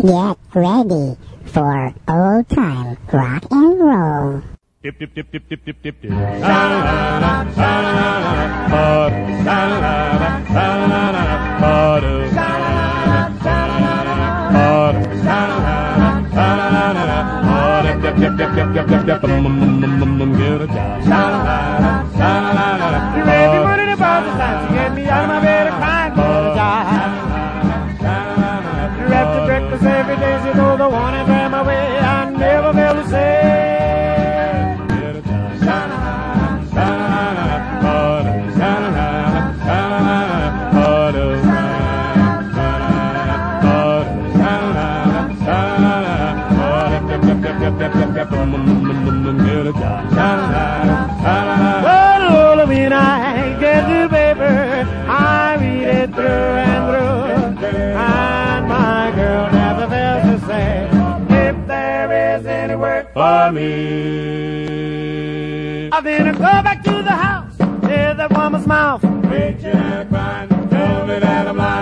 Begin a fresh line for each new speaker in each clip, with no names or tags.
Get ready for old time rock and roll.
Dip, dip, dip, dip, dip, dip, dip, dip. Sha-la-la-la, sha-la-la-la, ba-do,
me. I then go back to the house, hear that woman's mouth.
Preaching and crying, tell me that I'm lying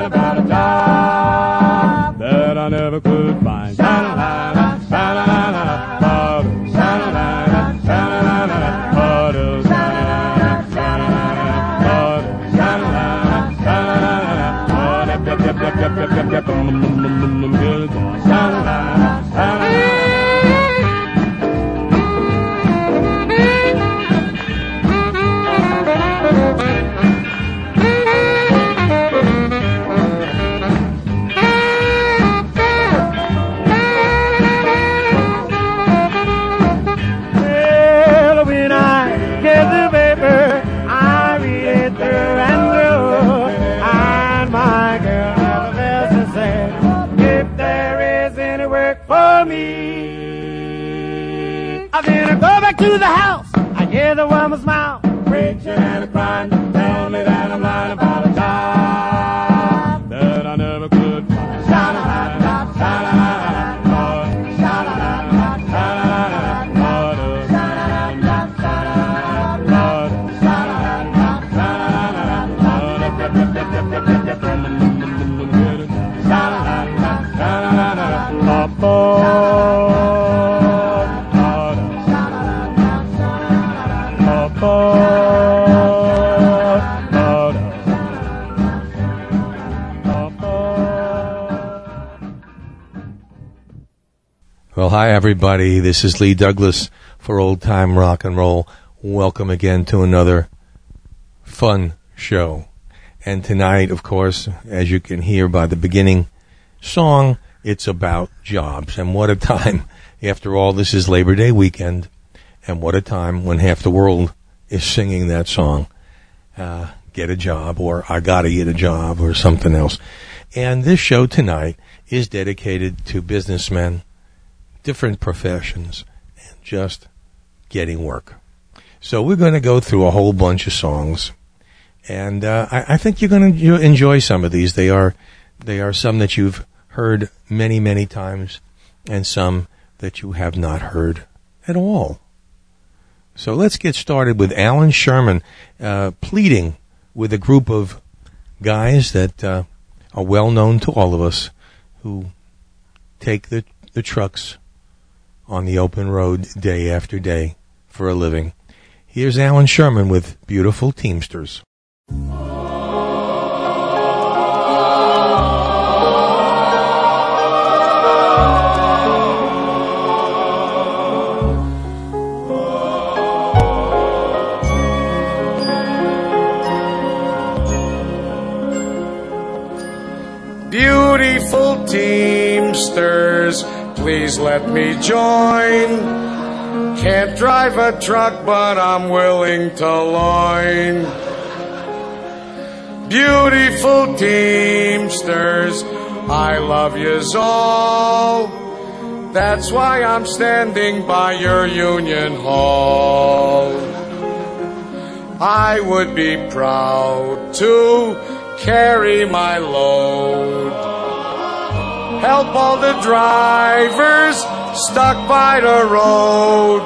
Hi everybody. This is Lee Douglas for Old Time Rock and Roll. Welcome again to another fun show. And tonight, of course, as you can hear by the beginning song, it's about jobs. And what a time. After all, this is Labor Day weekend. And what a time when half the world is singing that song. Uh, get a job or I gotta get a job or something else. And this show tonight is dedicated to businessmen, different professions, and just getting work. So we're going to go through a whole bunch of songs, and uh, I, I think you're going to enjoy some of these. They are they are some that you've heard many many times, and some that you have not heard at all. So let's get started with Allan Sherman uh, pleading with a group of guys that uh, are well known to all of us who take the, the trucks on the open road day after day for a living. Here's Allan Sherman with Beautiful Teamsters.
Beautiful Teamsters, please let me join. Can't drive a truck, but I'm willing to loin. Beautiful Teamsters, I love yous all. That's why I'm standing by your union hall. I would be proud to carry my load. Help all the drivers stuck by the road.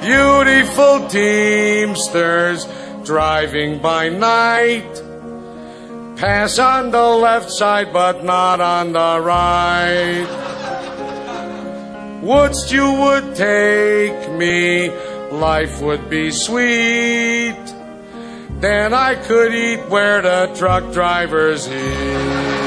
Beautiful Teamsters driving by night, Pass on the left side, but not on the right. Wouldst you would take me, life would be sweet. Then I could eat where the truck drivers eat.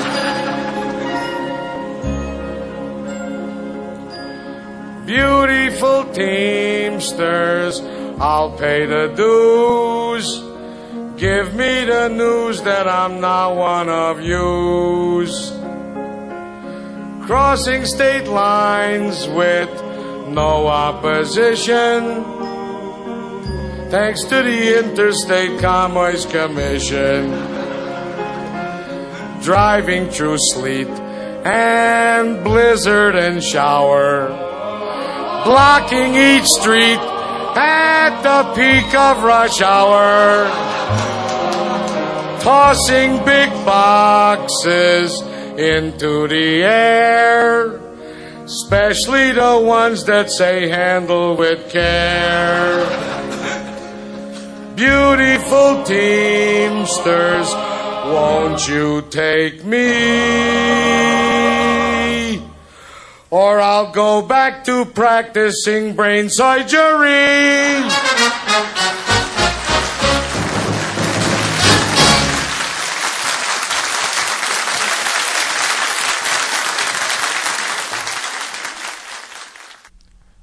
Beautiful teamsters, I'll pay the dues. Give me the news that I'm not one of yous. Crossing state lines with no opposition. Thanks to the Interstate Commerce Commission. Driving through sleet and blizzard and shower. Blocking each street at the peak of rush hour. Tossing big boxes into the air. Especially the ones that say handle with care. Beautiful teamsters, won't you take me? Or I'll go back to practicing brain surgery.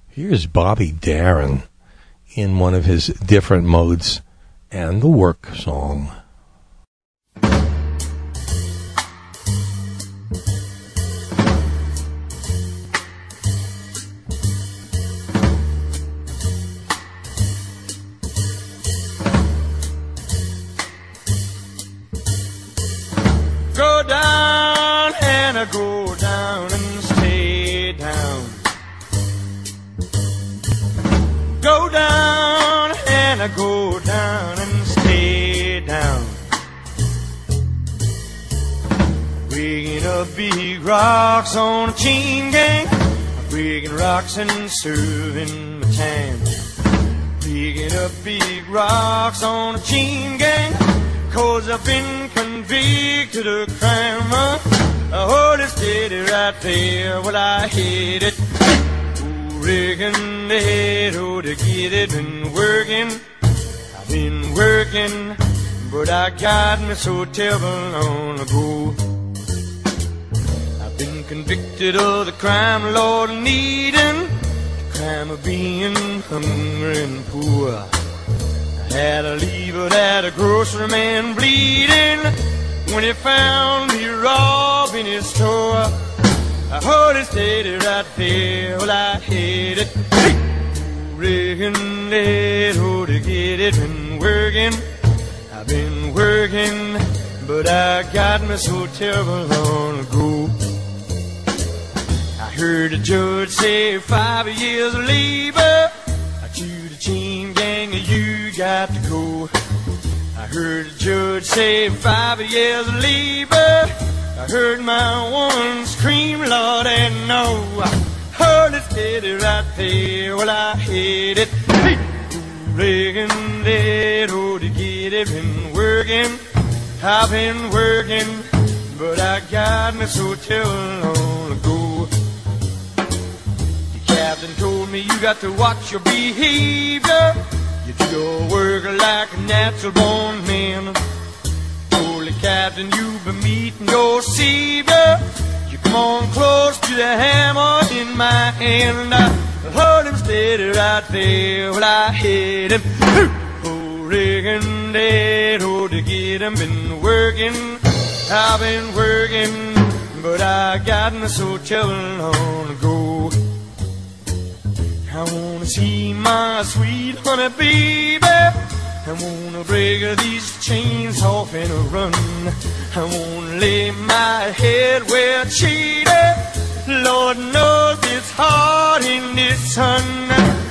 Here's Bobby Darin in one of his different modes and the work song.
I go down and stay down. Rigging up big rocks on a chain gang. Rigging rocks and serving my time. Rigging up big rocks on a chain gang. Cause I've been convicted of crime. I hold it steady right there. Well, I hate it. Rigging the head, oh, to get it. Been working. I've been working. But I got me so terrible long ago. I've been convicted of the crime, Lord, needing. The crime of being hungry and poor. I had to leave it at a grocery man bleeding when he found me robbing his store. I heard it stated right there, well, I hate it. Rigging it, oh, to get it, been working. I've been working, but I got me so terrible long ago. I heard the judge say five years of labor to the chain gang, you got to go. I heard the judge say five years of labor. I heard my woman scream, Lord, and no. I heard it steady right there. Well, I hate it. Hey, rigging it, oh, to get it, been working. I've been working, but I got me so terrible long ago. The captain told me you got to watch your behavior. You do your work like a natural born man. Captain, you've been meeting your savior. You come on close to the hammer in my hand. I heard him steady right there. Well, I hit him. Oh, rigging dead, oh, to get him. Been working, I've been working, but I got me so terrible long ago. I wanna see my sweet honey baby. I wanna break these chains off and run. I wanna lay my head where it's shaded. Lord knows it's hard in this sun.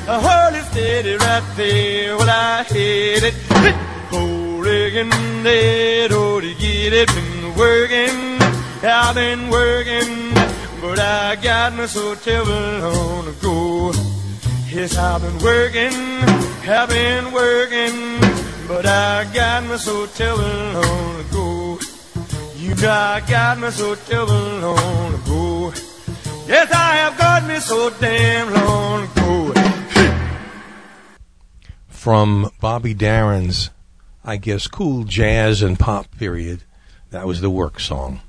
I heard it steady right there. Well, I hate it. Rigging it, oh, to get it. Been working, I've been working, but I got me so terrible on the go. Yes, I've been working, I've been working, but I got me so terrible on the go.
I got me so terrible long to go. Yes, I have got me so damn long to go.
From Bobby Darin's, I guess, cool jazz and pop period. That was the work song.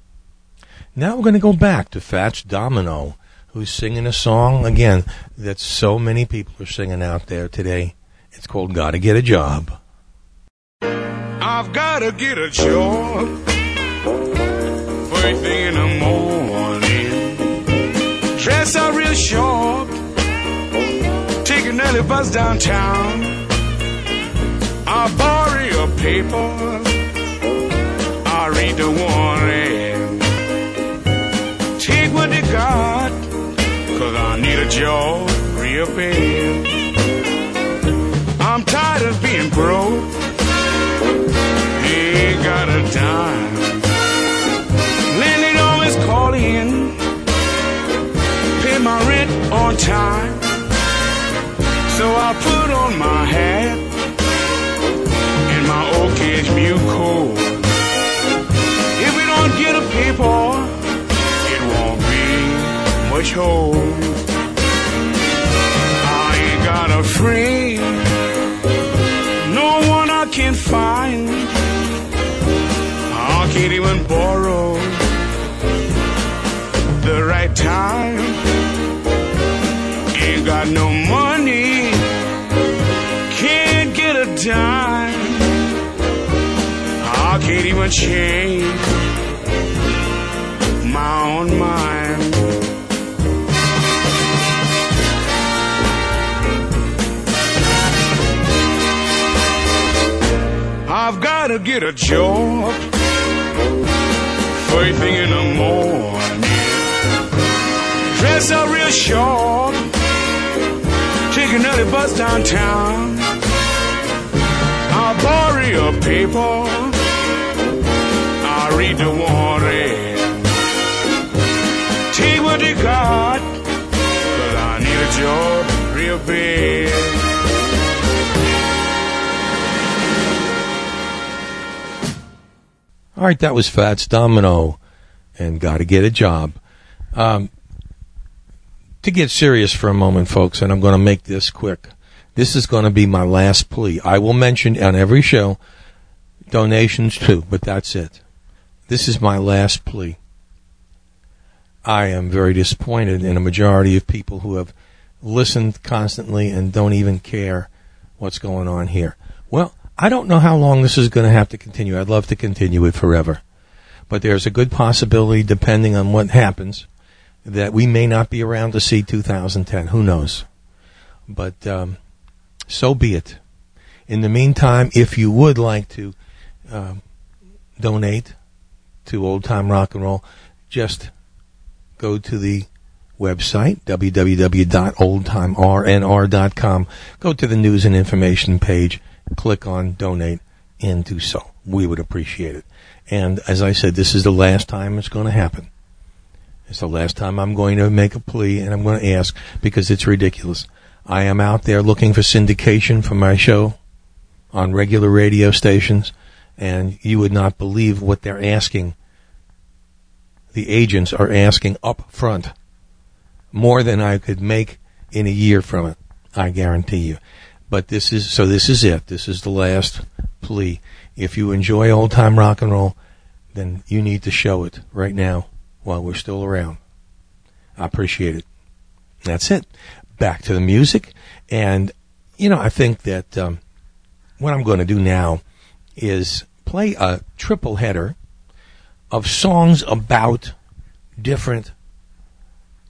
Now we're going to go back to Fats Domino, who's singing a song, again, that so many people are singing out there today. It's called Gotta Get a Job.
I've gotta get a job. First thing in the morning. Dress up real short. Take an early bus downtown. I'll borrow your paper. I'll read the warning. Take what they got. Cause I need a job real bad. I'm tired of being broke ain't got a dime. Landlady always calling, pay my rent on time. So I put on my hat and my old cashmere coat. If we don't get a paper, it won't be much hope. Got no one I can find. I can't even borrow the right time. Ain't got no money, can't get a dime. I can't even change my own mind. I've gotta get a job first thing in the morning. Dress up real short, take another bus downtown. I'll borrow your paper, I'll read the warning. Take what you got, cause I need a job real bad.
All right, that was Fats Domino and Gotta Get a Job. Um, to get serious for a moment, folks, and I'm going to make this quick. This is going to be my last plea. I will mention on every show donations too, but that's it. This is my last plea. I am very disappointed in a majority of people who have listened constantly and don't even care what's going on here. Well, I don't know how long this is going to have to continue. I'd love to continue it forever. But there's a good possibility, depending on what happens, that we may not be around to see 2010. Who knows? But um, so be it. In the meantime, if you would like to um, donate to Old Time Rock and Roll, just go to the website, www.oldtimernr.com. Go to the news and information page, click on donate, and do so. We would appreciate it. And as I said, this is the last time it's going to happen. It's the last time I'm going to make a plea and I'm going to ask because it's ridiculous. I am out there looking for syndication for my show on regular radio stations and you would not believe what they're asking. The agents are asking up front more than I could make in a year from it. I guarantee you. But this is, so this is it. This is the last plea. If you enjoy old time rock and roll, then you need to show it right now while we're still around. I appreciate it. That's it. Back to the music. And, you know, I think that um, what I'm going to do now is play a triple header of songs about different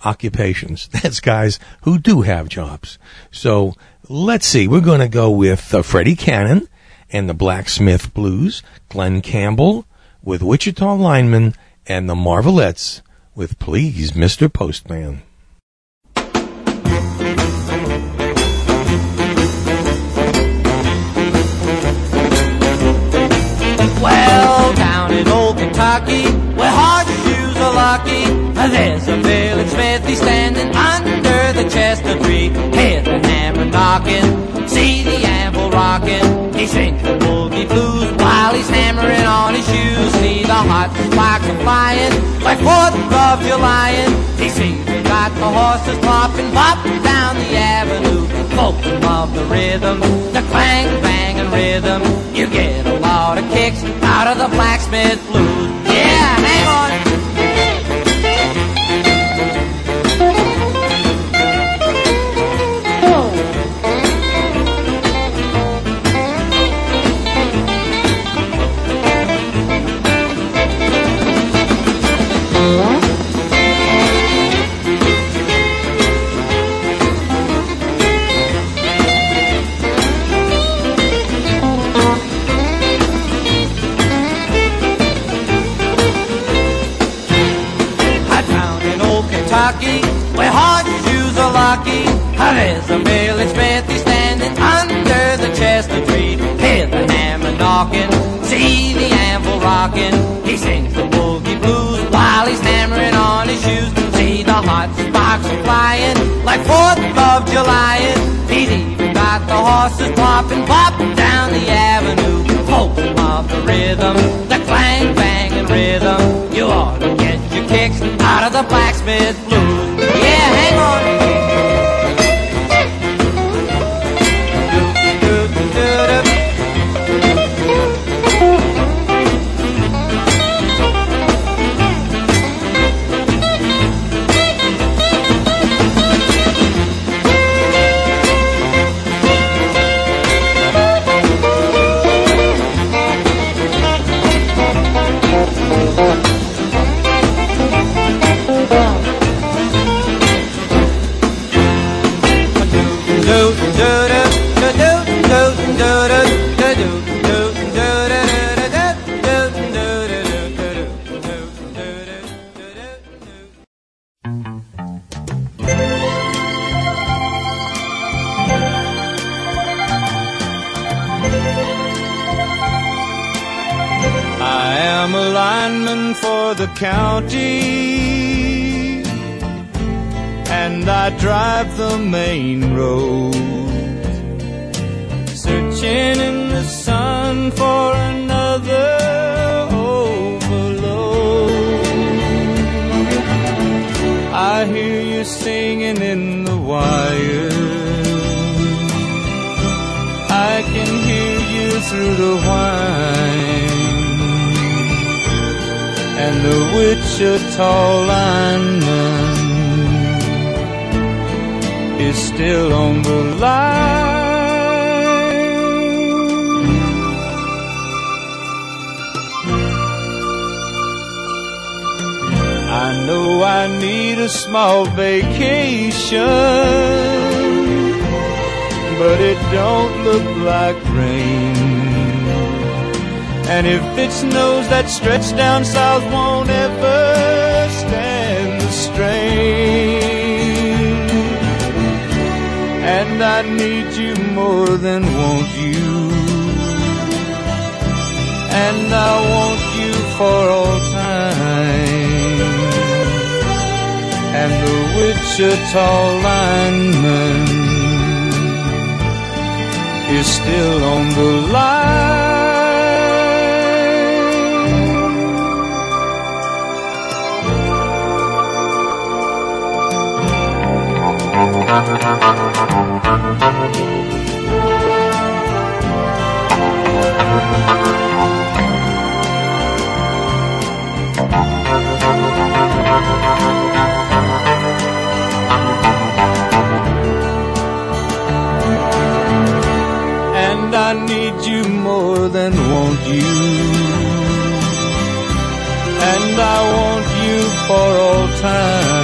occupations. That's guys who do have jobs. So let's see. We're going to go with uh, Freddie Cannon and the Blacksmith Blues, Glen Campbell with Wichita Lineman, and the Marvelettes with Please, Mr. Postman.
Well, down in old Kentucky, where horseshoes lucky, there's a village smithy standing under the chestnut tree. Hear the hammer knocking, see the anvil rocking. He sings the boogie blues while he's hammering on his shoes. See the hot sparks are flying like Fourth of July. He sees we got the horses popping, popping down the avenue. Folks love the rhythm, the clang, bang, and rhythm. You get a lot of kicks out of the blacksmith blues.
Lineman is still on the line. I know I need a small vacation, but it don't look like rain. And if it snows, that stretch down south won't ever And I need you more than want you. And I want you for all time. And the Wichita lineman is still on the line. And I need you more than want you. And I want you for all time.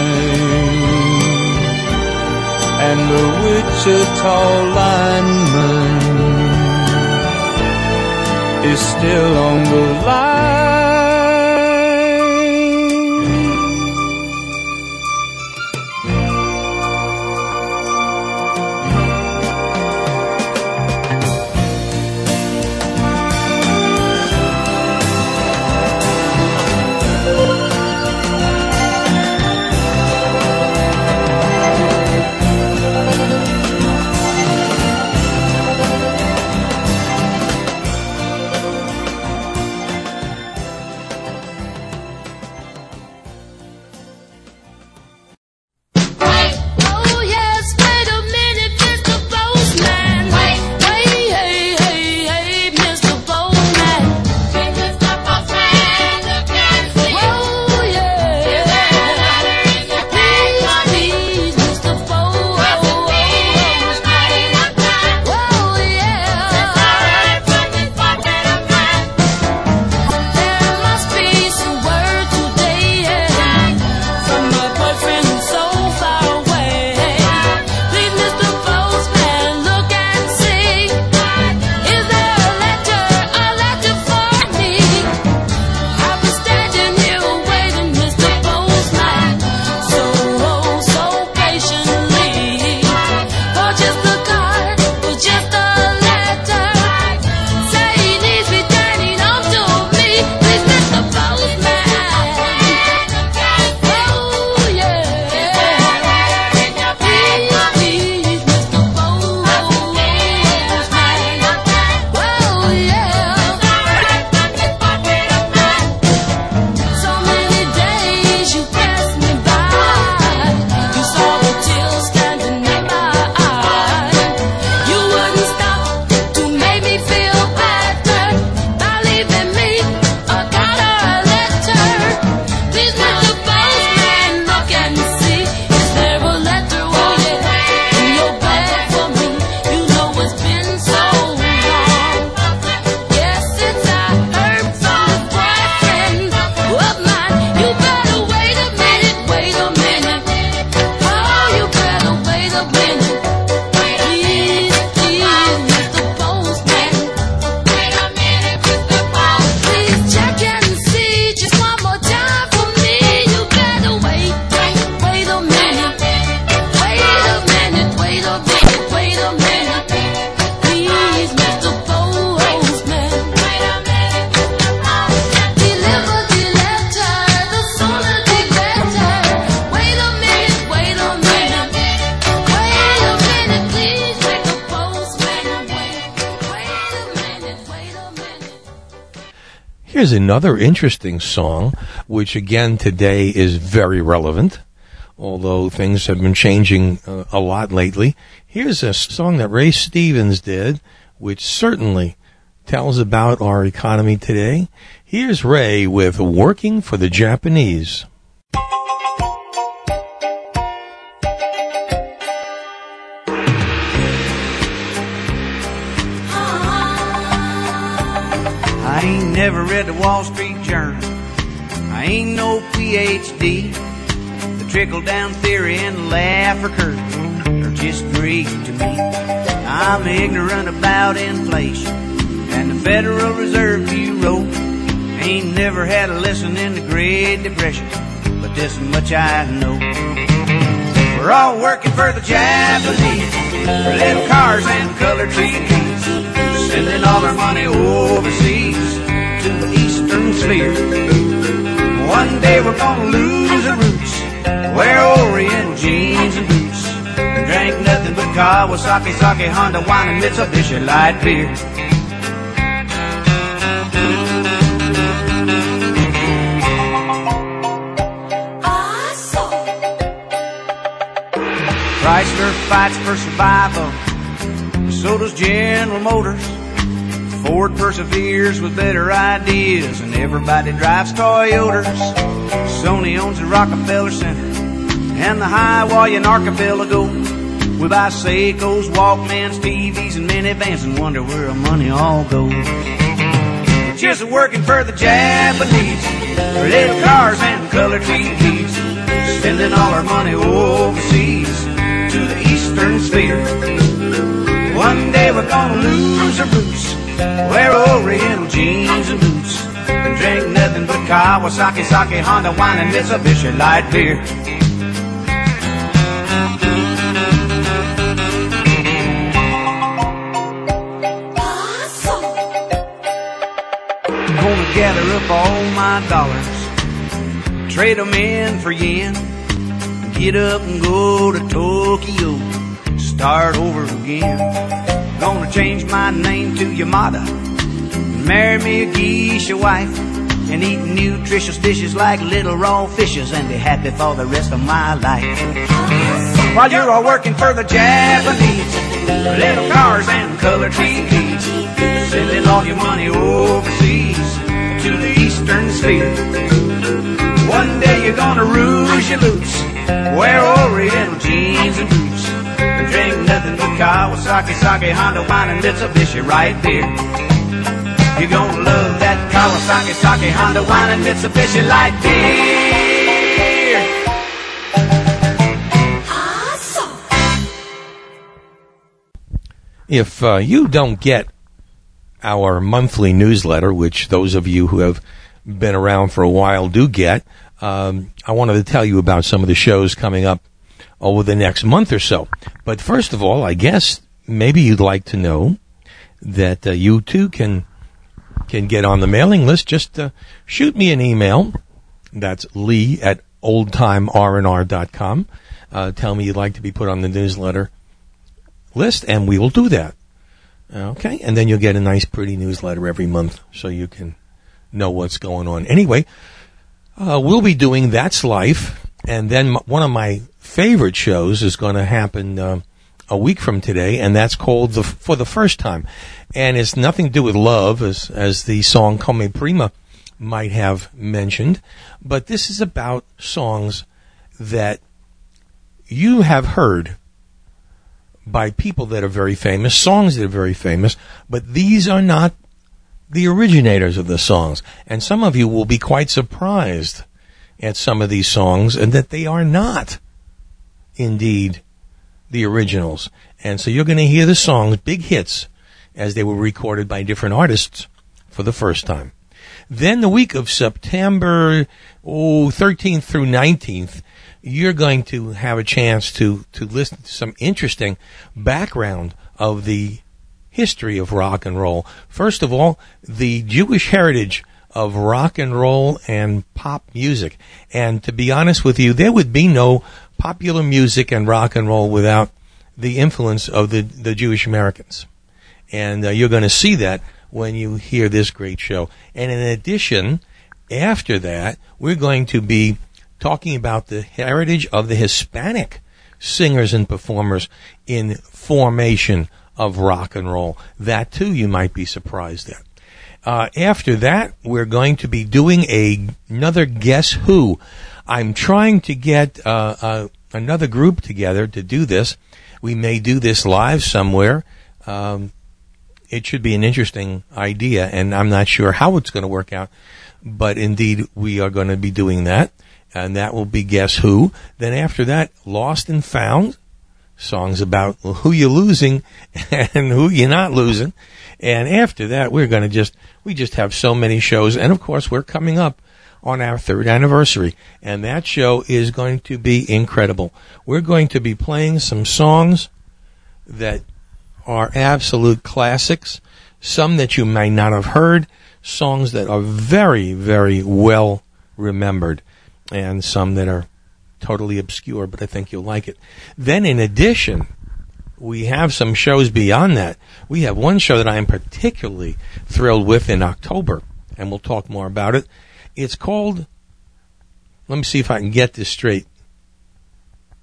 And the Wichita lineman is still on the line.
Another interesting song, which again today is very relevant, although things have been changing uh, a lot lately. Here's a song that Ray Stevens did, which certainly tells about our economy today. Here's Ray with Working for the Japanese.
Ain't never read the Wall Street Journal. I ain't no PhD. The trickle down theory and the Laffer curve are just Greek to me. I'm ignorant about inflation and the Federal Reserve Bureau. Ain't never had a lesson in the Great Depression, but this much I know. We're all working for the Japanese, for little cars and colored TVs, sending all our money overseas to the Eastern Sphere. One day we're gonna lose our roots, wear Oriental jeans and boots, drink nothing but Kawasaki, sake, Honda wine, and Mitsubishi light beer. Chrysler fights for survival. So does General Motors. Ford perseveres with better ideas, and everybody drives Toyotas. Sony owns the Rockefeller Center and the Hawaiian Archipelago. We buy Seikos, Walkmans, TVs, and minivans, and wonder where our money all goes. Just working for the Japanese, for little cars and color TVs, spending all our money overseas to the Eastern Sphere. One day we're gonna lose our roots, wear Oriental jeans and boots, and drink nothing but Kawasaki, sake, Honda wine, and Mitsubishi light beer. Gonna gather up all my dollars, trade 'em in for yen, get up and go to Tokyo, start over again. Gonna change my name to Yamada, marry me a geisha wife, and eat nutritious dishes like little raw fishes, and be happy for the rest of my life. While you're all working for the Japanese, little cars and color TVs, sending all your money overseas to the Eastern Sphere. One day you're gonna rouge your boots, wear Oriental jeans and boots, and drink nothing but Kawasaki, sake, Honda wine, and Mitsubishi right there. You're gonna love that Kawasaki, sake, Honda wine, and Mitsubishi light beer.
If uh, you don't get our monthly newsletter, which those of you who have been around for a while do get, um, I wanted to tell you about some of the shows coming up over the next month or so. But first of all, I guess maybe you'd like to know that uh, you too can can get on the mailing list. Just uh, shoot me an email. That's Lee at oldtimernr.com. Uh, tell me you'd like to be put on the newsletter list, and we will do that. Okay, and then you'll get a nice, pretty newsletter every month, so you can know what's going on. Anyway, uh, we'll be doing That's Life, and then m- one of my favorite shows is going to happen uh, a week from today, and that's called the For the First Time, and it's nothing to do with love, as as the song Come Prima might have mentioned, but this is about songs that you have heard by people that are very famous, songs that are very famous, but these are not the originators of the songs. And some of you will be quite surprised at some of these songs and that they are not indeed the originals. And so you're going to hear the songs, big hits, as they were recorded by different artists for the first time. Then the week of September oh, 13th through 19th, you're going to have a chance to, to listen to some interesting background of the history of rock and roll. First of all, the Jewish heritage of rock and roll and pop music. And to be honest with you, there would be no popular music and rock and roll without the influence of the, the Jewish Americans. And uh, you're going to see that when you hear this great show. And in addition, after that, we're going to be talking about the heritage of the Hispanic singers and performers in formation of rock and roll. That too, you might be surprised at. Uh, after that, we're going to be doing a, another Guess Who. I'm trying to get uh, uh, another group together to do this. We may do this live somewhere. Um, it should be an interesting idea, and I'm not sure how it's going to work out. But indeed, we are going to be doing that, and that will be Guess Who. Then after that, Lost and Found, songs about who you're losing and who you're not losing. And after that, we're going to just, we just have so many shows. And of course, we're coming up on our third anniversary. And that show is going to be incredible. We're going to be playing some songs that are absolute classics, some that you may not have heard, songs that are very, very well remembered, and some that are totally obscure, but I think you'll like it. Then in addition, we have some shows beyond that. We have one show that I am particularly thrilled with in October, and we'll talk more about it. It's called, let me see if I can get this straight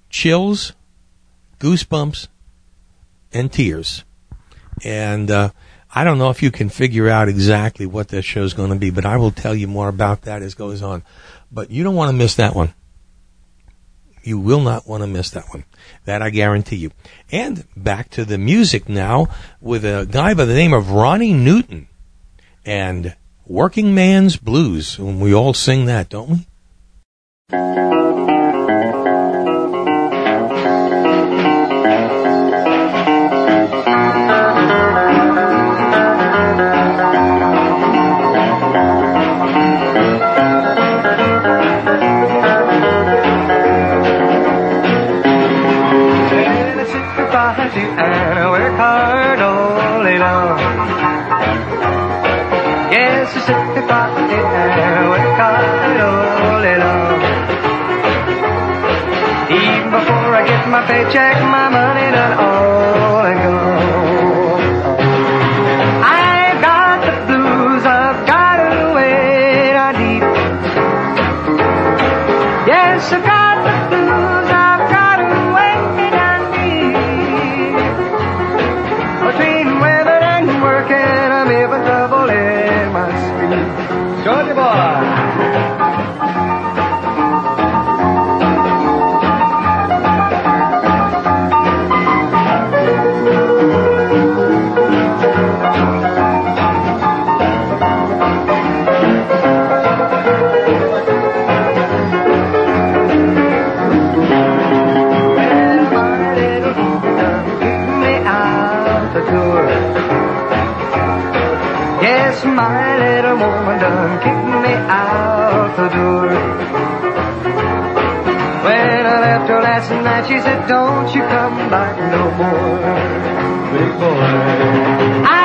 Chills, Goosebumps, and Tears. And uh, I don't know if you can figure out exactly what that show is going to be, but I will tell you more about that as goes on. But you don't want to miss that one. You will not want to miss that one. That I guarantee you. And back to the music now with a guy by the name of Ronnie Newton and Working Man's Blues. And we all sing that, don't we?
Paycheck, my my little woman done kicked me out the door. When I left her last night, she said, Don't you come back no more, big boy. I've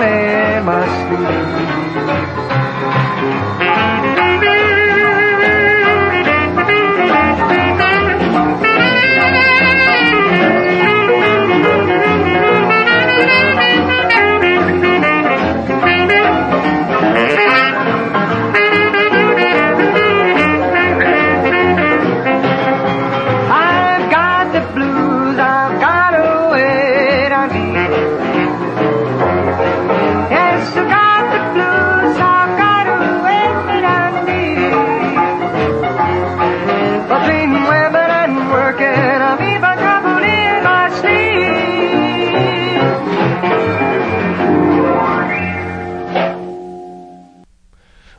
even trouble in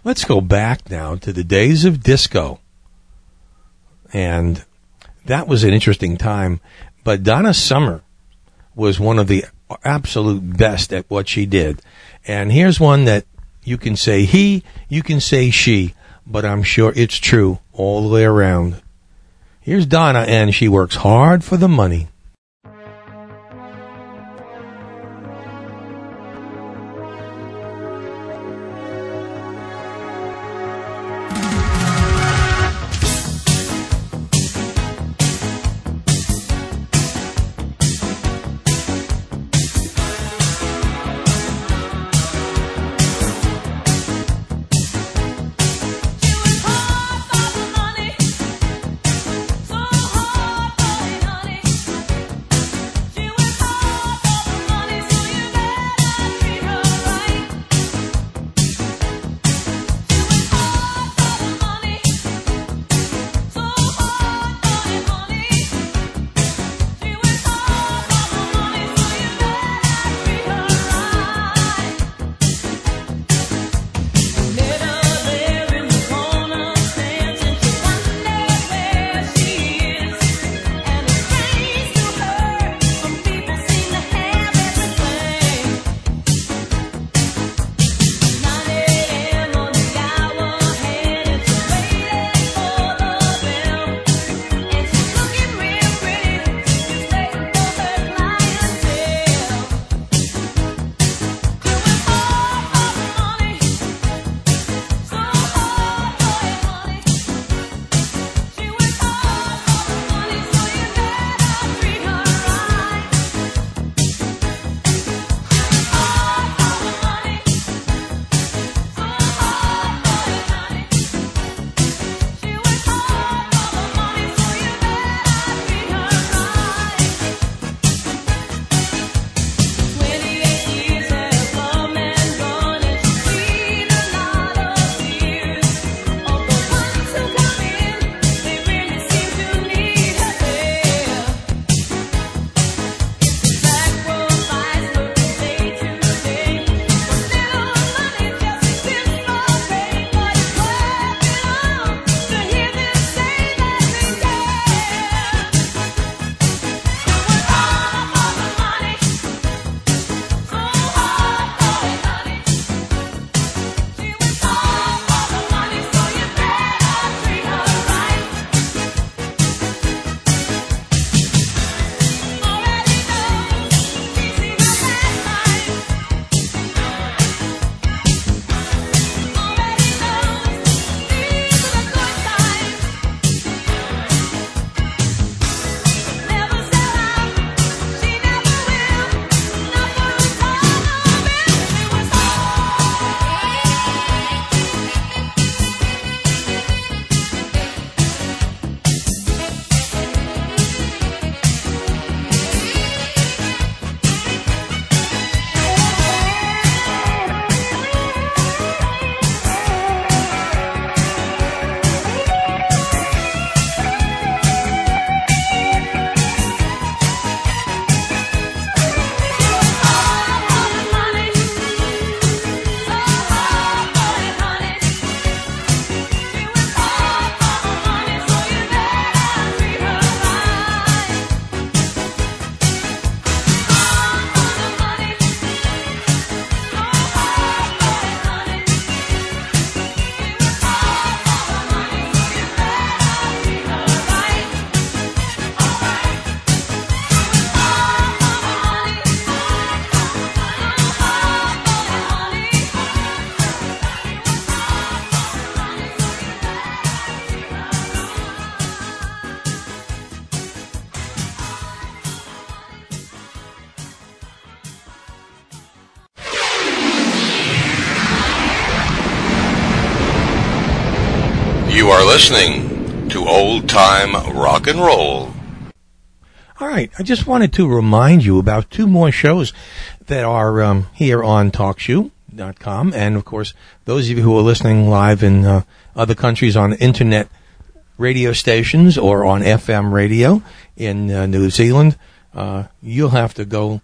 Let's go back now to the days of disco. And that was an interesting time. But Donna Summer was one of the absolute best at what she did. And here's one that you can say he, you can say she, but I'm sure it's true all the way around. Here's Donna, and she works hard for the money. Listening to Old Time Rock and Roll. All right, I just wanted to remind you about two more shows that are um, here on TalkShoe.com, and of course, those of you who are listening live in uh, other countries on internet radio stations or on FM radio in uh, New Zealand, uh, you'll have to go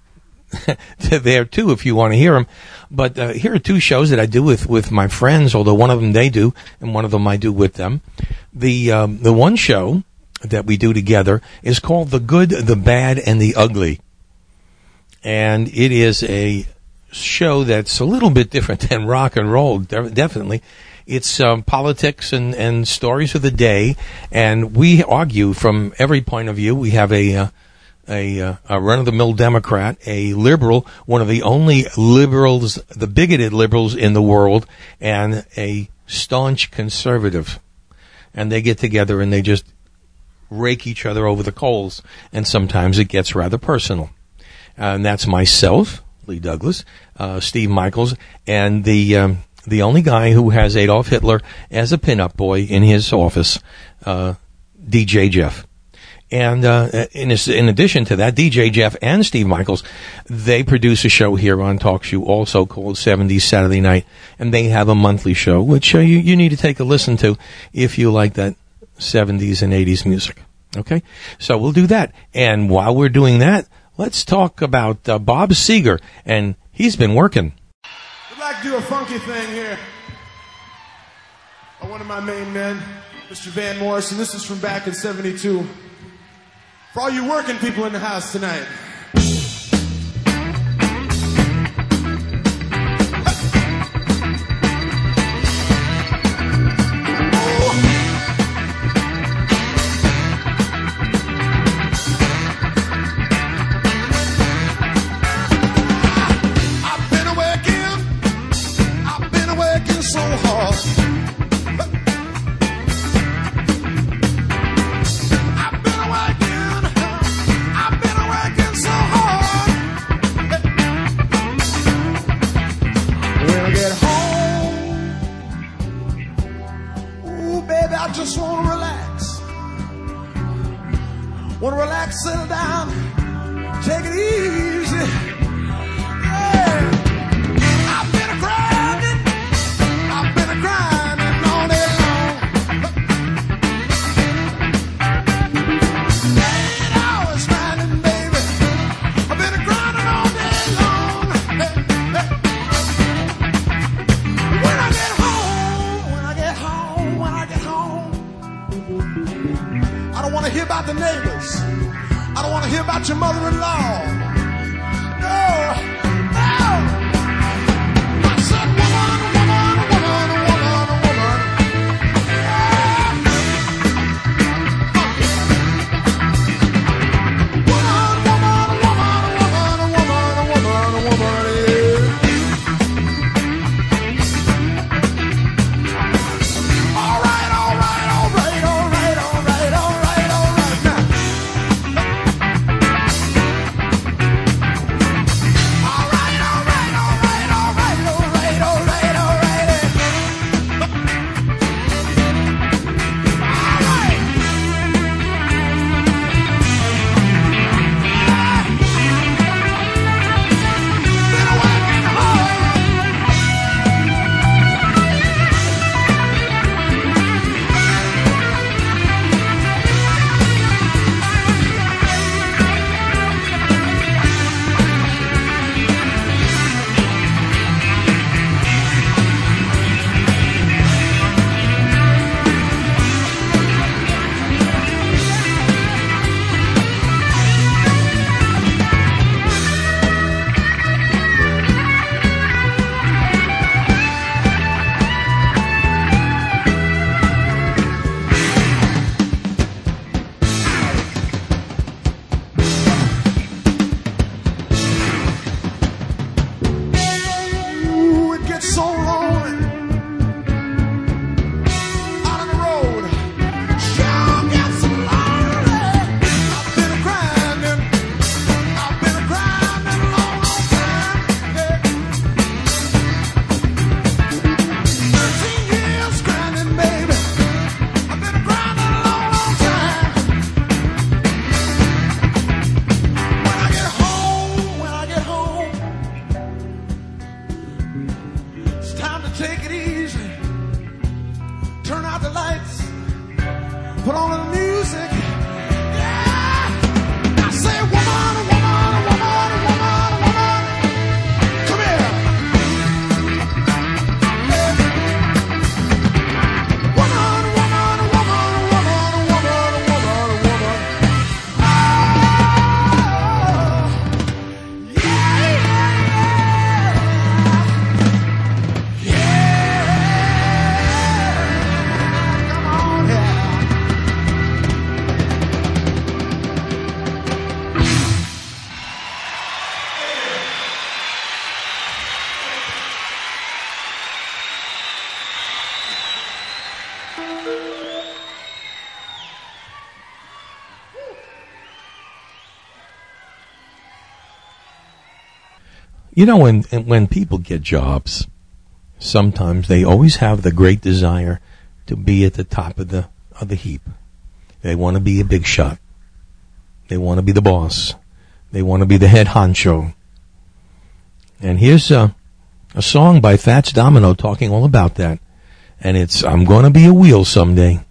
there too if you want to hear them. But uh, here are two shows that I do with with my friends. Although one of them they do, and one of them I do with them. The um, the one show that we do together is called "The Good, the Bad, and the Ugly," and it is a show that's a little bit different than rock and roll. Definitely. It's um, politics and, and stories of the day, and we argue from every point of view. We have a uh, a, uh, a run-of-the-mill Democrat, a liberal, one of the only liberals, the bigoted liberals in the world, and a staunch conservative. And they get together and they just rake each other over the coals, and sometimes it gets rather personal. and that's myself, Lee Douglas, uh, Steve Michaels, and the um, the only guy who has Adolf Hitler as a pinup boy in his office, uh, DJ Jeff. And uh, in, in addition to that, DJ Jeff and Steve Michaels, they produce a show here on TalkShoe also called 70s Saturday Night. And they have a monthly show, which uh, you, you need to take a listen to if you like that 70s and 80s music. Okay? So we'll do that. And while we're doing that, let's talk about uh, Bob Seger. And he's been working.
I'd like to do a funky thing here. Uh, One of my main men, Mr. Van Morrison. This is from back in 72. For all you working people in the house tonight.
You know, when when people get jobs, sometimes they always have the great desire to be at the top of the of the heap. They want to be a big shot. They want to be the boss. They want to be the head honcho. And here's a, a song by Fats Domino talking all about that. And it's I'm going to be a wheel someday.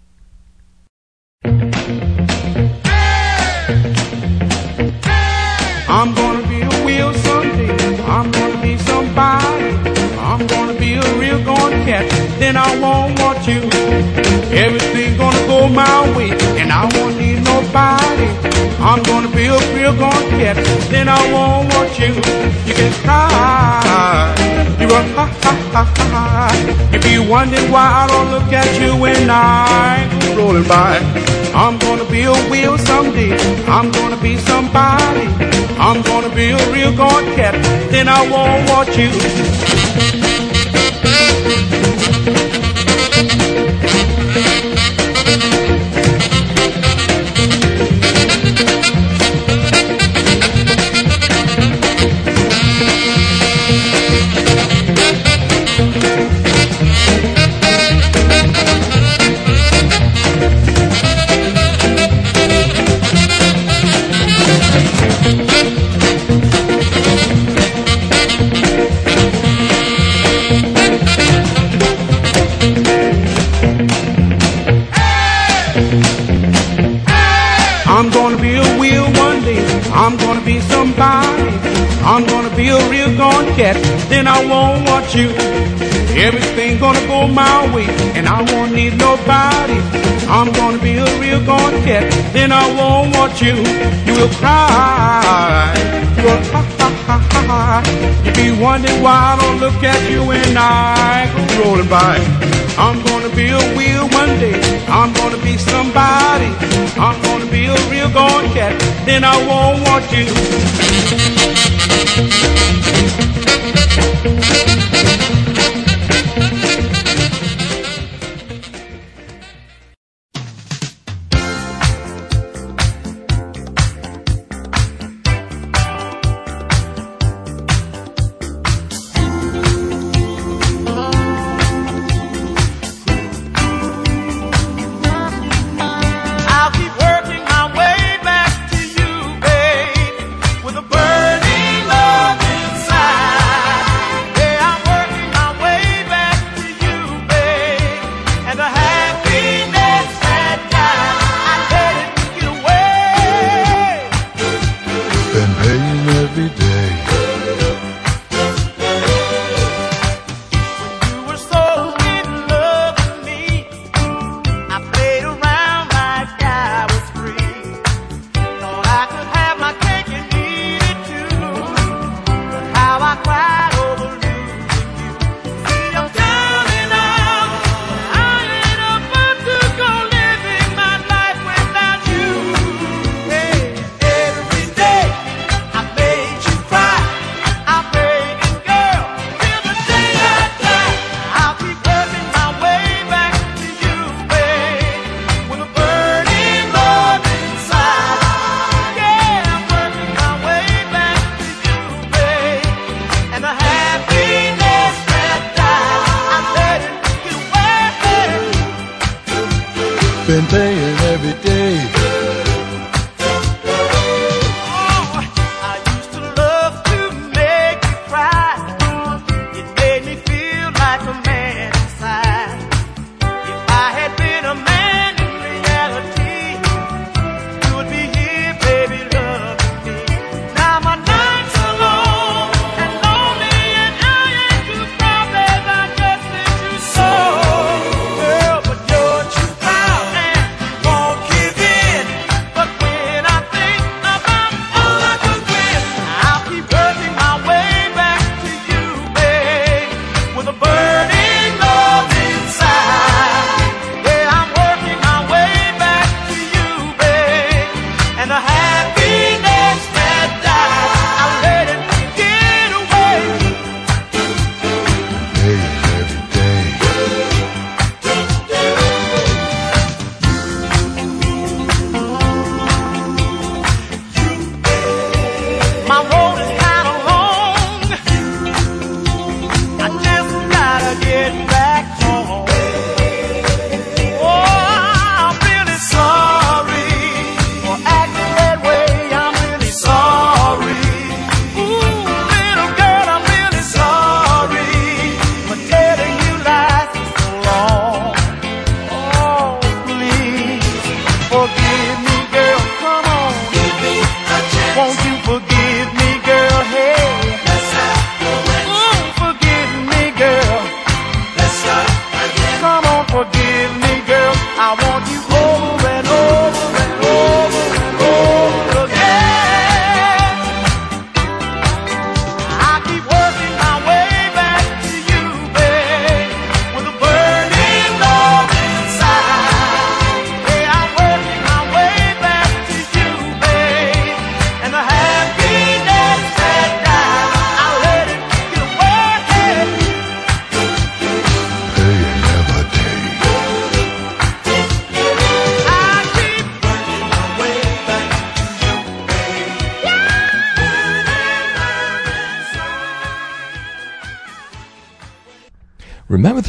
Gonna Then I won't want you. Everything gonna go my way, and I won't need nobody. I'm gonna be a real gone cat. Then I won't want you. You can cry. You run ha ha ha ha. You be wondering why I don't look at you when I go rolling by. I'm gonna be a wheel someday. I'm gonna be somebody. I'm gonna be a real gone cat. Then I won't want you. Then I won't want you. Everything gonna go my way, and I won't need nobody. I'm gonna be a real gone cat. Then I won't want you. You will cry. You will ha. You be wondering why I don't look at you when I go rolling by. I'm gonna be a wheel one day. I'm gonna be somebody. I'm gonna be a real gone cat. Then I won't want you.
I'll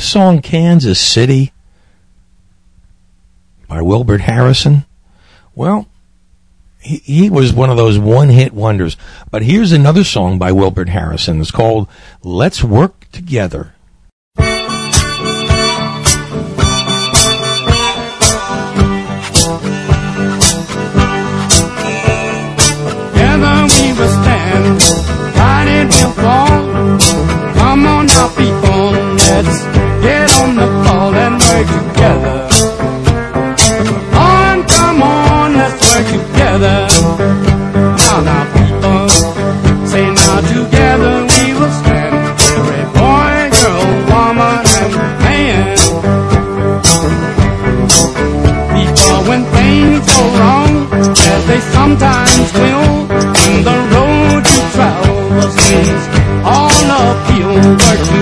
song Kansas City by Wilbert Harrison? Well, he, he was one of those one hit wonders. But here's another song by Wilbert Harrison. It's called Let's Work Together.
Come on now, people, let's get on the ball and work together. Come on, come on, let's work together. Now, now, people, say now together we will stand. Every boy, girl, woman, and man. Before when things go wrong, as they sometimes will, on the road you travel seems all uphill. Work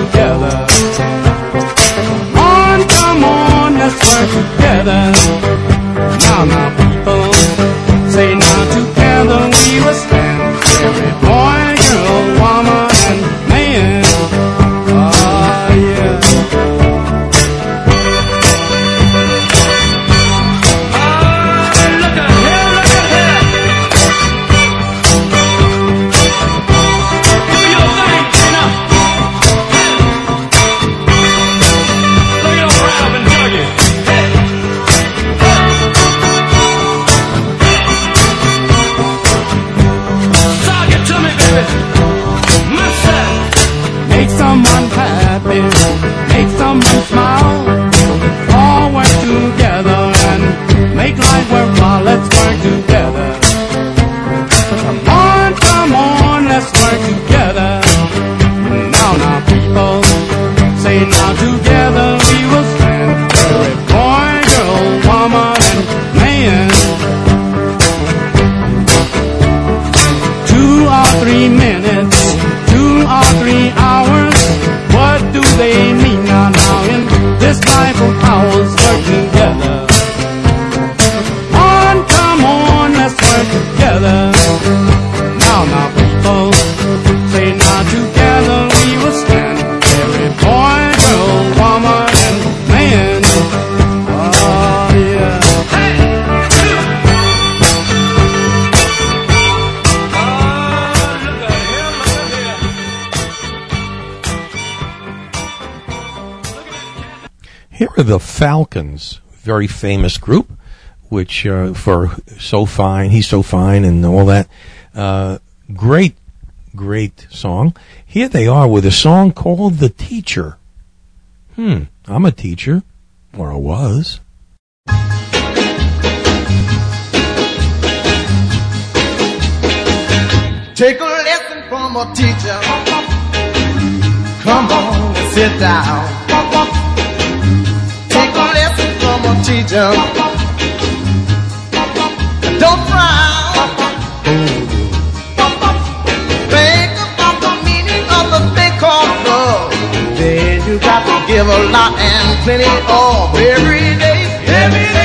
Falcons, very famous group, which uh, for so fine, he's so fine, and all that. Uh, great, great song. Here they are with a song called "The Teacher." Hmm, I'm a teacher, or I was.
Take a lesson from a teacher. Come on sit down. Lesson from. Don't frown. Think about the meaning of the thing called love. Then you got to give a lot and plenty of every day. Every day,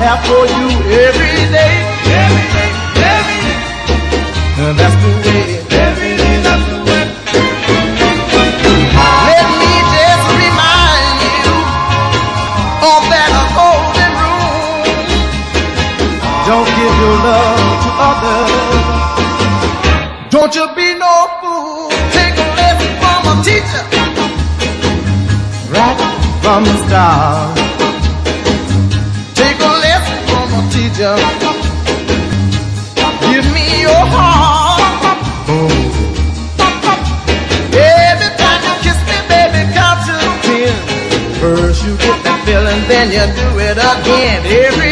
have for you every day. Every day, every day. And that's the way. Every day, that's the way. Let me just remind you that. Don't give your love to others. Don't you be no fool. Take a lesson from a teacher. Right from the start. A. Give me your heart. Every time you kiss me, baby, count to ten. First you get the feeling, then you do it again. Every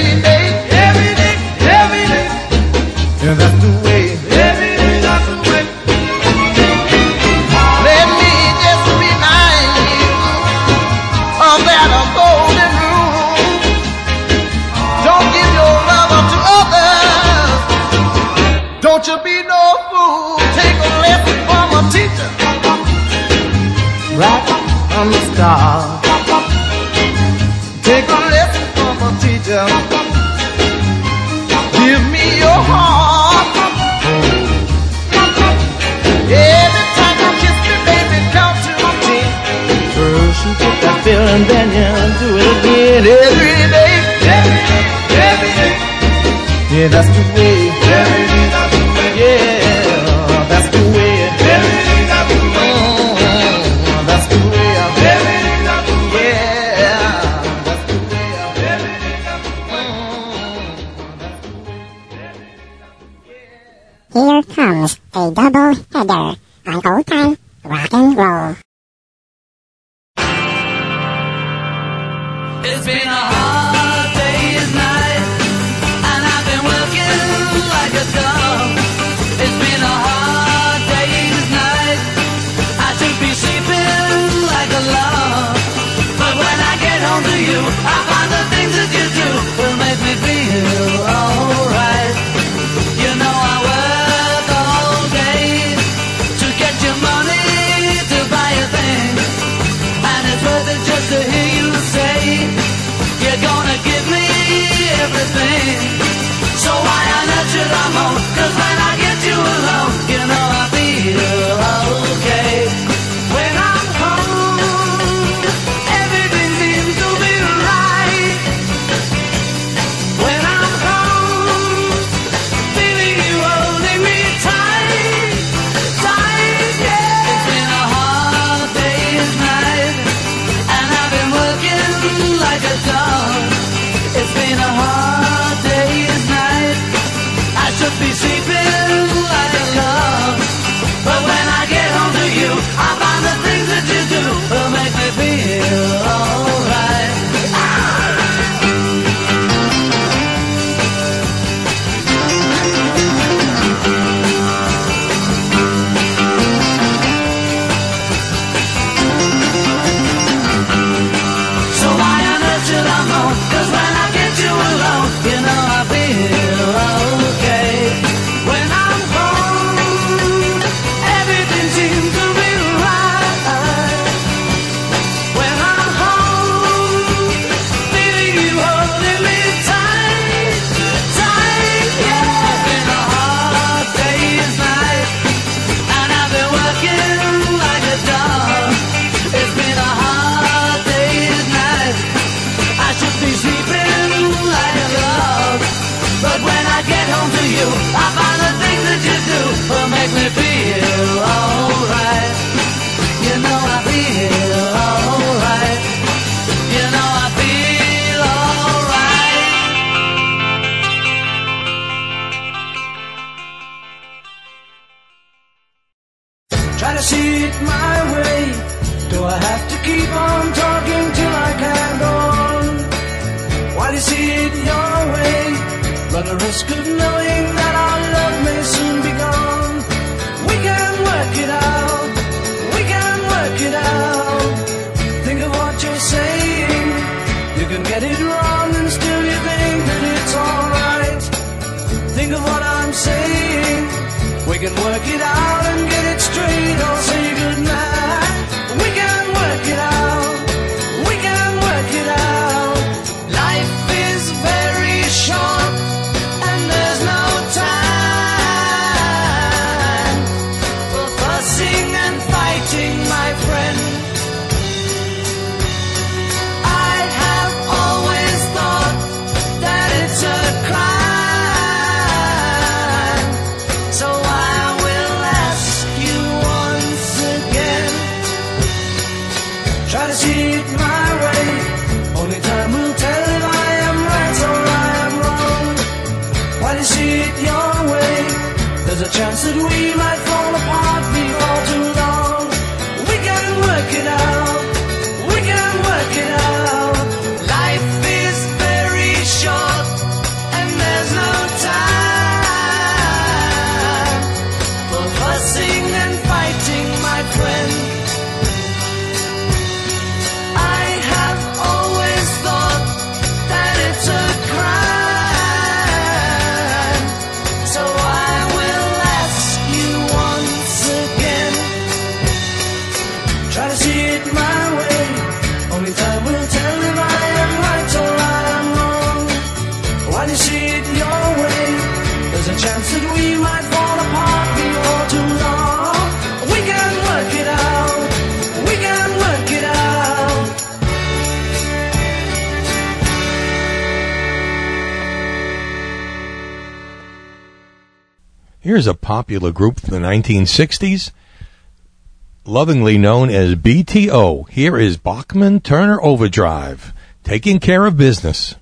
Take a lesson from a teacher. Give me your heart. Every time you kiss me, baby, come to my teeth. First you get that feeling, then you do it again. Every day, every day, every day. Yeah, that's the way. chance that we might
Here's a popular group from the 1960s, lovingly known as BTO. Here is Bachman Turner Overdrive, taking care of business.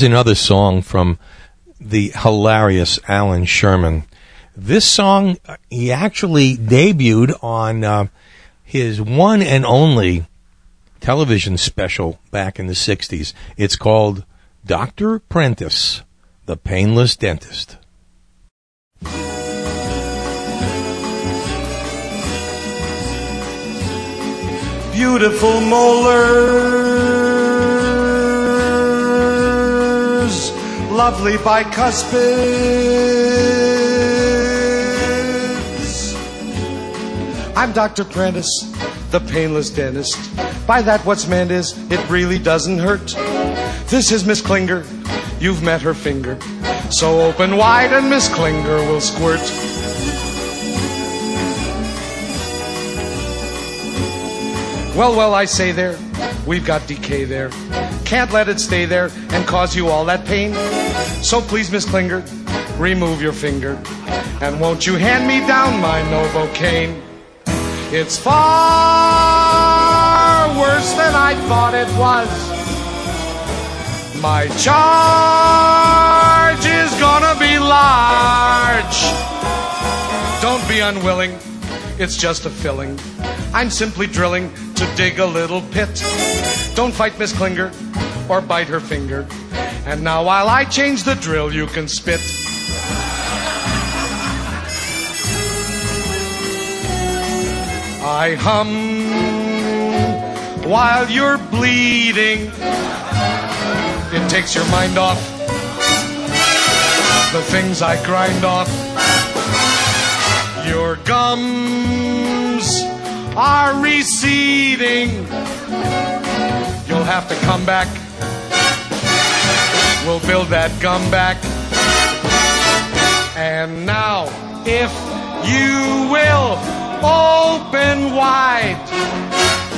here's another song from the hilarious Allan Sherman. This song uh, he actually debuted on uh, his one and only television special back in the 60s. It's called Dr. Prentice, the Painless Dentist.
Beautiful molar lovely bicuspids. I'm Dr. Prentice, the painless dentist. By that, what's meant is it really doesn't hurt. This is Miss Klinger. You've met her finger. So open wide and Miss Klinger will squirt. Well, well, I say there, we've got decay there. Can't let it stay there and cause you all that pain. So please, Miss Klinger, remove your finger. And won't you hand me down my Novocaine? It's far worse than I thought it was. My charge is gonna be large. Don't be unwilling, it's just a filling. I'm simply drilling to dig a little pit. Don't fight Miss Klinger or bite her finger. And now while I change the drill, you can spit. I hum while you're bleeding. It takes your mind off the things I grind off. Your gums are receding. You'll have to come back. We'll build that gum back. And now, if you will open wide,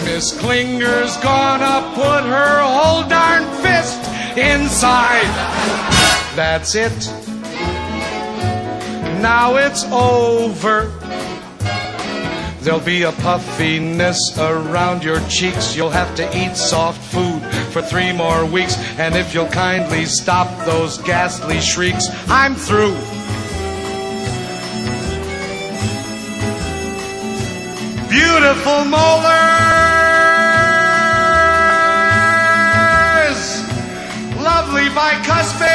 Miss Klinger's gonna put her whole darn fist inside. That's it. Now it's over. There'll be a puffiness around your cheeks. You'll have to eat soft food for three more weeks. And if you'll kindly stop those ghastly shrieks, I'm through. Beautiful molars, lovely bicuspids,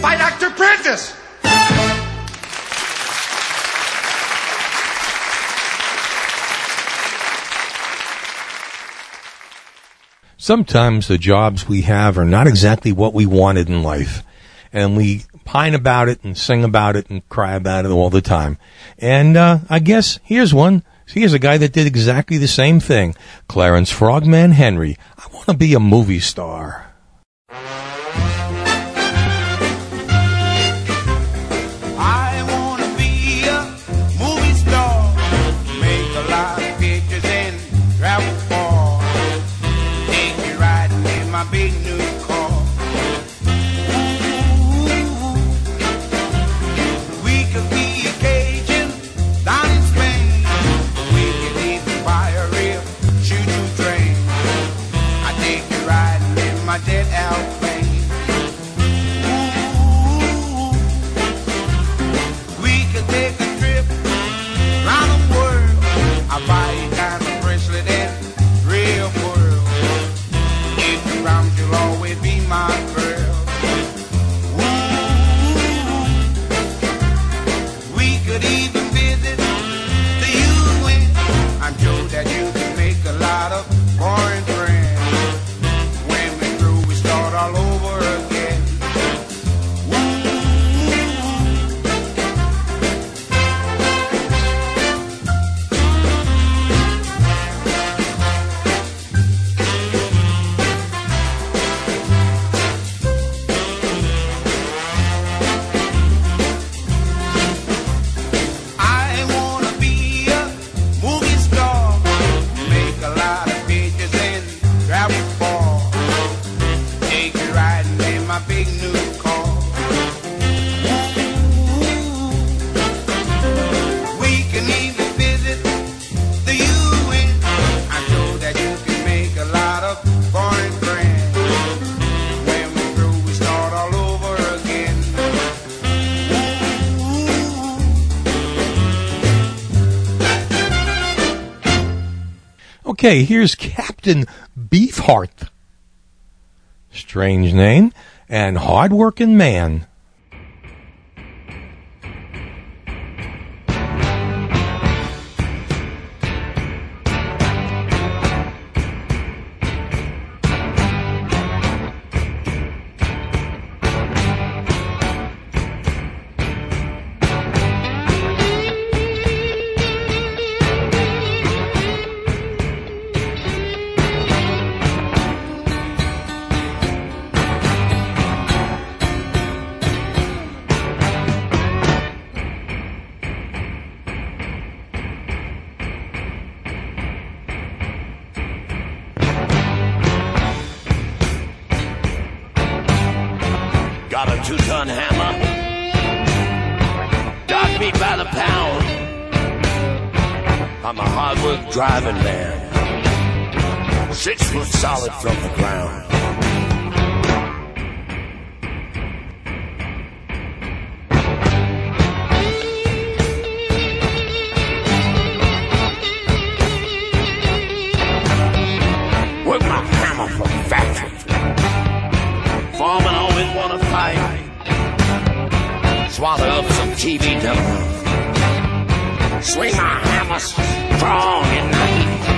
by Dr. Prentice.
Sometimes the jobs we have are not exactly what we wanted in life. And we pine about it and sing about it and cry about it all the time. And uh, I guess here's one. Here's a guy that did exactly the same thing. Clarence Frogman Henry. I want to be a movie star.
Okay, here's Captain Beefheart. Strange name and hardworking man.
Swing my hammer strong at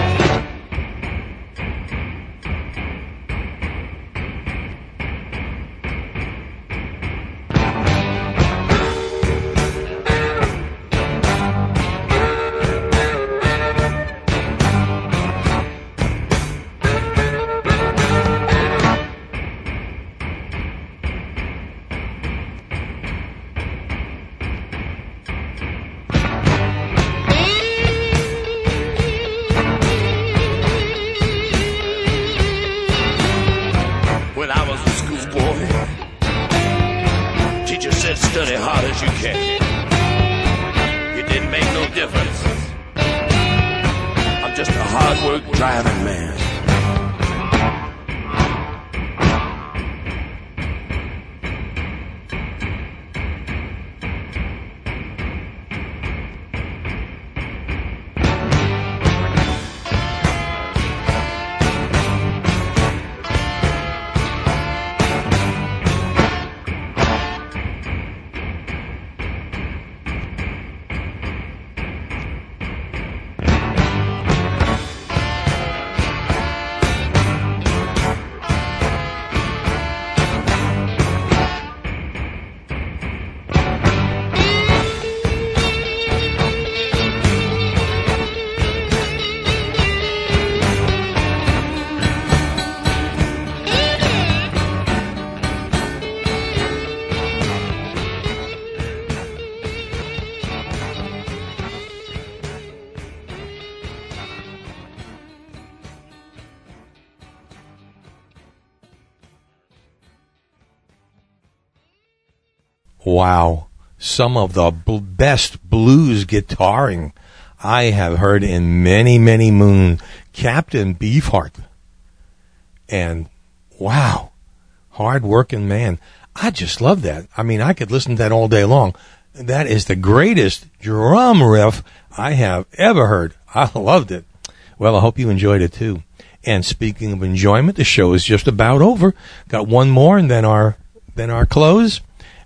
Wow. Some of the bl- best blues guitaring I have heard in many, many moons. Captain Beefheart. And wow. Hard working man. I just love that. I mean, I could listen to that all day long. That is the greatest drum riff I have ever heard. I loved it. Well, I hope you enjoyed it too. And speaking of enjoyment, the show is just about over. Got one more and then our, then our close.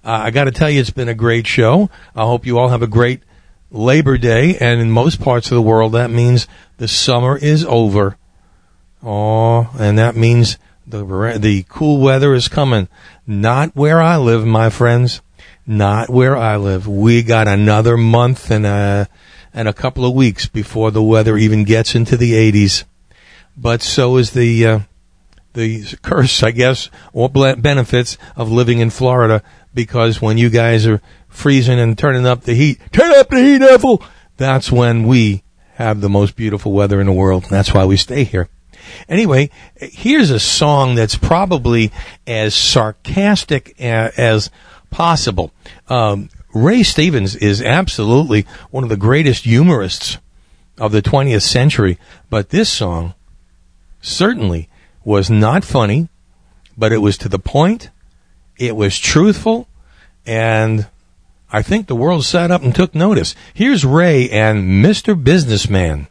Uh, I got to tell you, it's been a great show. I hope you all have a great Labor Day, and in most parts of the world, that means the summer is over. Oh, and that means the the cool weather is coming. Not where I live, my friends. Not where I live. We got another month and a and a couple of weeks before the weather even gets into the 80s. But so is the uh, the curse, I guess, or benefits of living in Florida because when you guys are freezing and turning up the heat, turn up the heat, Ethel. That's when we have the most beautiful weather in the world. That's why we stay here. Anyway, here's a song that's probably as sarcastic as possible. Um, Ray Stevens is absolutely one of the greatest humorists of the 20th century, but this song certainly was not funny, but it was to the point. It was truthful, and I think the world sat up and took notice. Here's Ray and Mr. Businessman.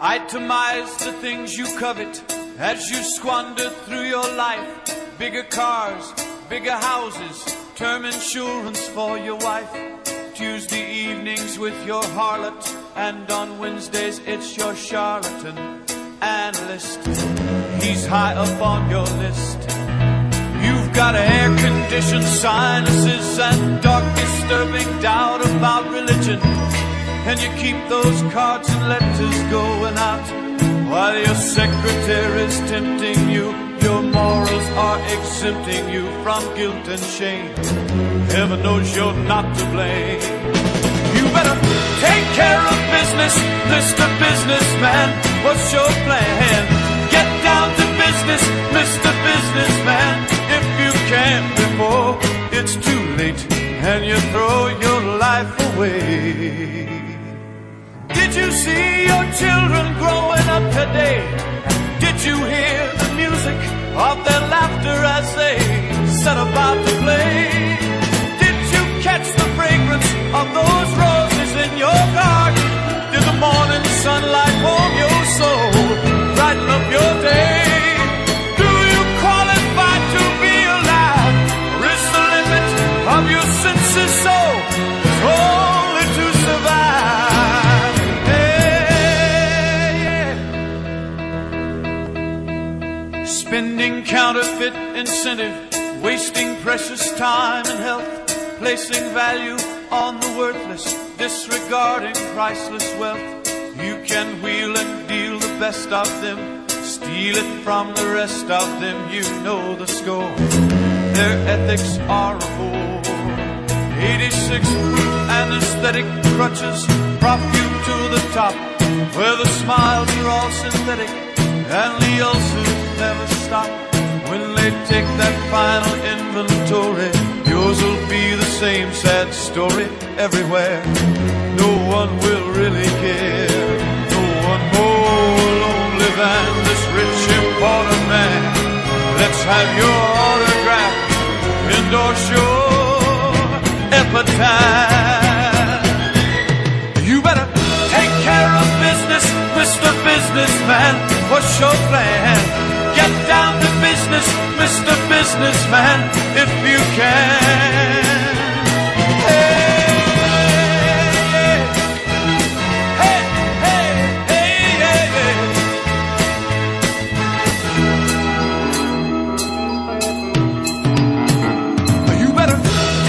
Itemize the things you covet as you squander through your life. Bigger cars, bigger houses, term insurance for your wife. Tuesday evenings with your harlot, and on Wednesdays it's your charlatan analyst. He's high up on your list. You've got air conditioned sinuses and dark disturbing doubt about religion. And you keep those cards and letters going out while your secretary's tempting you. Your morals are exempting you from guilt and shame. Heaven knows you're not to blame. Care of business, Mr. Businessman. What's your plan? Get down to business, Mr. Businessman, if you can before it's too late and you throw your life away. Did you see your children growing up today? Did you hear the music of their laughter as they set about to play? Did you catch the fragrance of those roses in your garden? Did the morning sunlight warm your soul, brighten up your day? Do you qualify to be alive? Or is the limit of your senses so? Only to survive. Hey, yeah. Spending counterfeit incentive, wasting precious time and health, placing value on the worthless, disregarding priceless wealth. You can wheel and deal the best of them, steal it from the rest of them. You know the score. Their ethics are a bore. 86 proof anesthetic crutches prop you to the top, where the smiles are all synthetic and the ulcers never stop. When they take that final inventory, yours will be the same sad story everywhere. No one will really care. No one more lonely than this rich importer man. Let's have your autograph, endorse your epitaph. You better take care of business, Mr. Businessman. What's your plan? Get down business, Mr. Businessman, if you can. Hey, hey, hey, hey, hey, hey. You better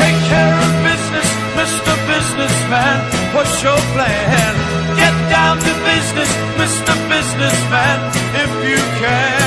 take care of business, Mr. Businessman. What's your plan? Get down to business, Mr. Businessman, if you can.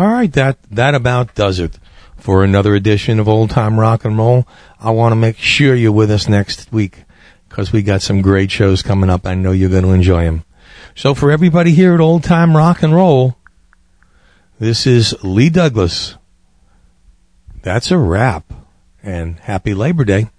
All right, that that about does it for another edition of Old Time Rock and Roll. I want to make sure you're with us next week because we got some great shows coming up. I know you're going to enjoy them. So for everybody here at Old Time Rock and Roll, this is Lee Douglas. That's a wrap, and happy Labor Day.